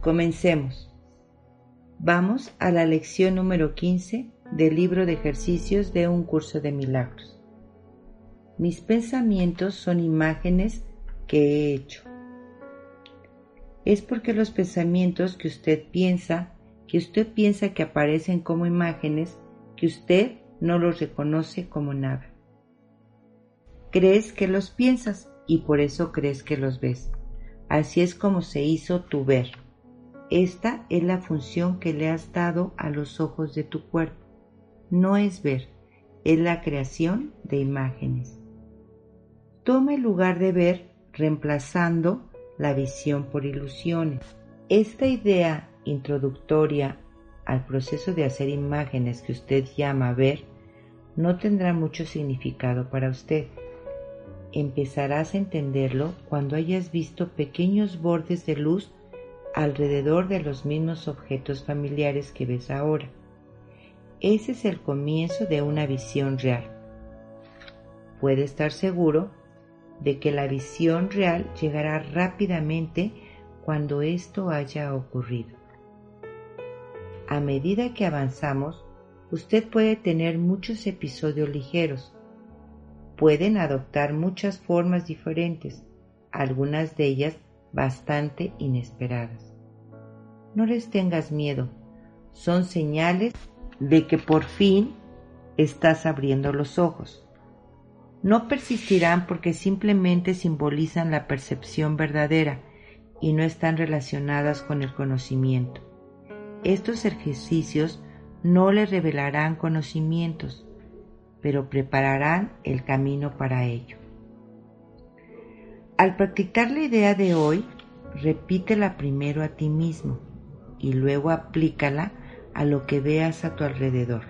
Comencemos. Vamos a la lección número 15 del libro de ejercicios de un curso de milagros. Mis pensamientos son imágenes que he hecho. Es porque los pensamientos que usted piensa, que usted piensa que aparecen como imágenes, que usted no los reconoce como nada. Crees que los piensas y por eso crees que los ves. Así es como se hizo tu ver. Esta es la función que le has dado a los ojos de tu cuerpo. No es ver, es la creación de imágenes. Toma el lugar de ver reemplazando la visión por ilusiones. Esta idea introductoria al proceso de hacer imágenes que usted llama ver no tendrá mucho significado para usted. Empezarás a entenderlo cuando hayas visto pequeños bordes de luz alrededor de los mismos objetos familiares que ves ahora. Ese es el comienzo de una visión real. Puede estar seguro de que la visión real llegará rápidamente cuando esto haya ocurrido. A medida que avanzamos, usted puede tener muchos episodios ligeros. Pueden adoptar muchas formas diferentes, algunas de ellas bastante inesperadas. No les tengas miedo, son señales de que por fin estás abriendo los ojos. No persistirán porque simplemente simbolizan la percepción verdadera y no están relacionadas con el conocimiento. Estos ejercicios no le revelarán conocimientos, pero prepararán el camino para ello. Al practicar la idea de hoy, repítela primero a ti mismo y luego aplícala a lo que veas a tu alrededor,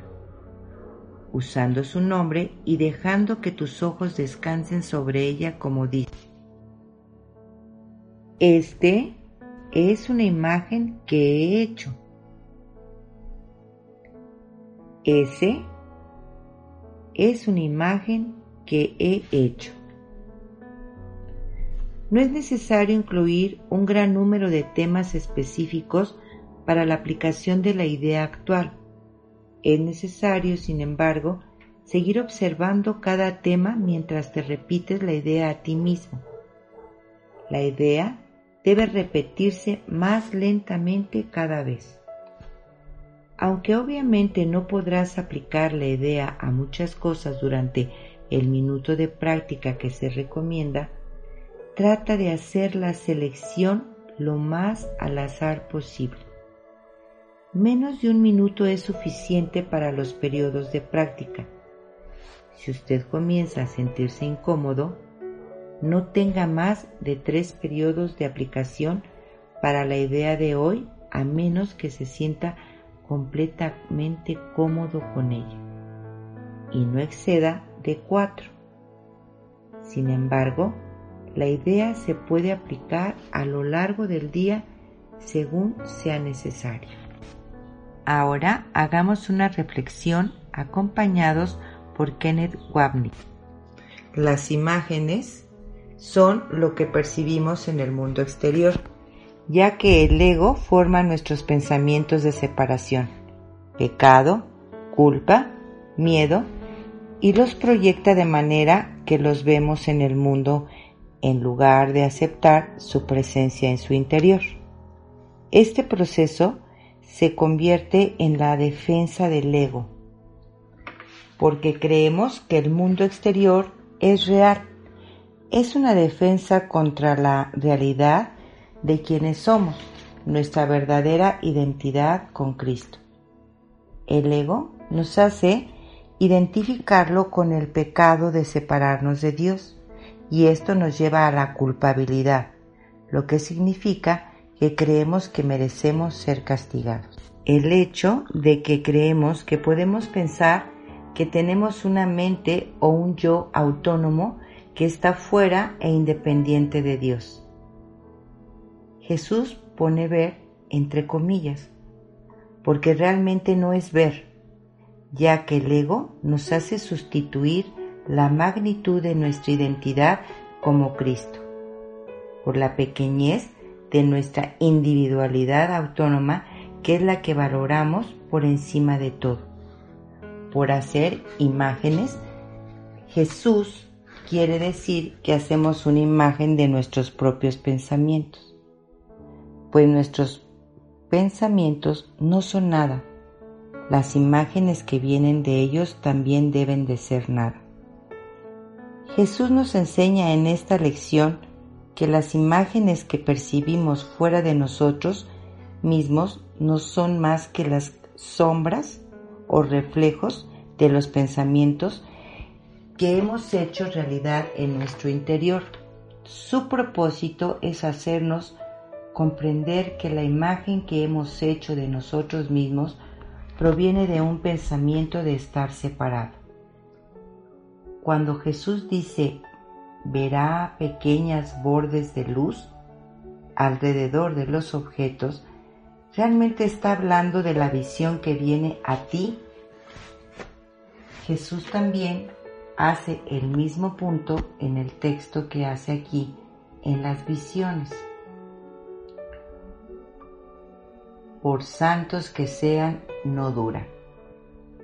usando su nombre y dejando que tus ojos descansen sobre ella como dice. Este es una imagen que he hecho. Ese es una imagen que he hecho. No es necesario incluir un gran número de temas específicos para la aplicación de la idea actual. Es necesario, sin embargo, seguir observando cada tema mientras te repites la idea a ti mismo. La idea debe repetirse más lentamente cada vez. Aunque obviamente no podrás aplicar la idea a muchas cosas durante el minuto de práctica que se recomienda, trata de hacer la selección lo más al azar posible. Menos de un minuto es suficiente para los periodos de práctica. Si usted comienza a sentirse incómodo, no tenga más de tres periodos de aplicación para la idea de hoy a menos que se sienta completamente cómodo con ella y no exceda de cuatro. Sin embargo, la idea se puede aplicar a lo largo del día según sea necesario. Ahora hagamos una reflexión acompañados por Kenneth Wapnick. Las imágenes son lo que percibimos en el mundo exterior, ya que el ego forma nuestros pensamientos de separación, pecado, culpa, miedo, y los proyecta de manera que los vemos en el mundo en lugar de aceptar su presencia en su interior. Este proceso se convierte en la defensa del ego, porque creemos que el mundo exterior es real. Es una defensa contra la realidad de quienes somos, nuestra verdadera identidad con Cristo. El ego nos hace identificarlo con el pecado de separarnos de Dios y esto nos lleva a la culpabilidad, lo que significa que creemos que merecemos ser castigados. El hecho de que creemos que podemos pensar que tenemos una mente o un yo autónomo que está fuera e independiente de Dios. Jesús pone ver entre comillas, porque realmente no es ver, ya que el ego nos hace sustituir la magnitud de nuestra identidad como Cristo, por la pequeñez de nuestra individualidad autónoma que es la que valoramos por encima de todo. Por hacer imágenes, Jesús quiere decir que hacemos una imagen de nuestros propios pensamientos, pues nuestros pensamientos no son nada, las imágenes que vienen de ellos también deben de ser nada. Jesús nos enseña en esta lección que las imágenes que percibimos fuera de nosotros mismos no son más que las sombras o reflejos de los pensamientos que hemos hecho realidad en nuestro interior. Su propósito es hacernos comprender que la imagen que hemos hecho de nosotros mismos proviene de un pensamiento de estar separado. Cuando Jesús dice, verá pequeñas bordes de luz alrededor de los objetos, realmente está hablando de la visión que viene a ti. Jesús también hace el mismo punto en el texto que hace aquí en las visiones. Por santos que sean, no dura.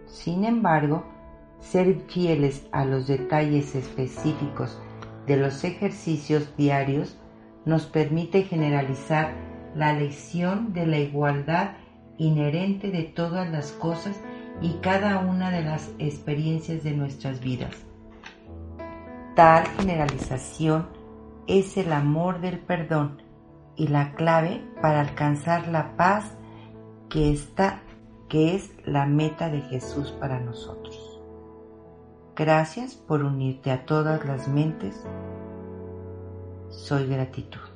Sin embargo, ser fieles a los detalles específicos de los ejercicios diarios nos permite generalizar la lección de la igualdad inherente de todas las cosas y cada una de las experiencias de nuestras vidas. Tal generalización es el amor del perdón y la clave para alcanzar la paz que está que es la meta de Jesús para nosotros. Gracias por unirte a todas las mentes. Soy gratitud.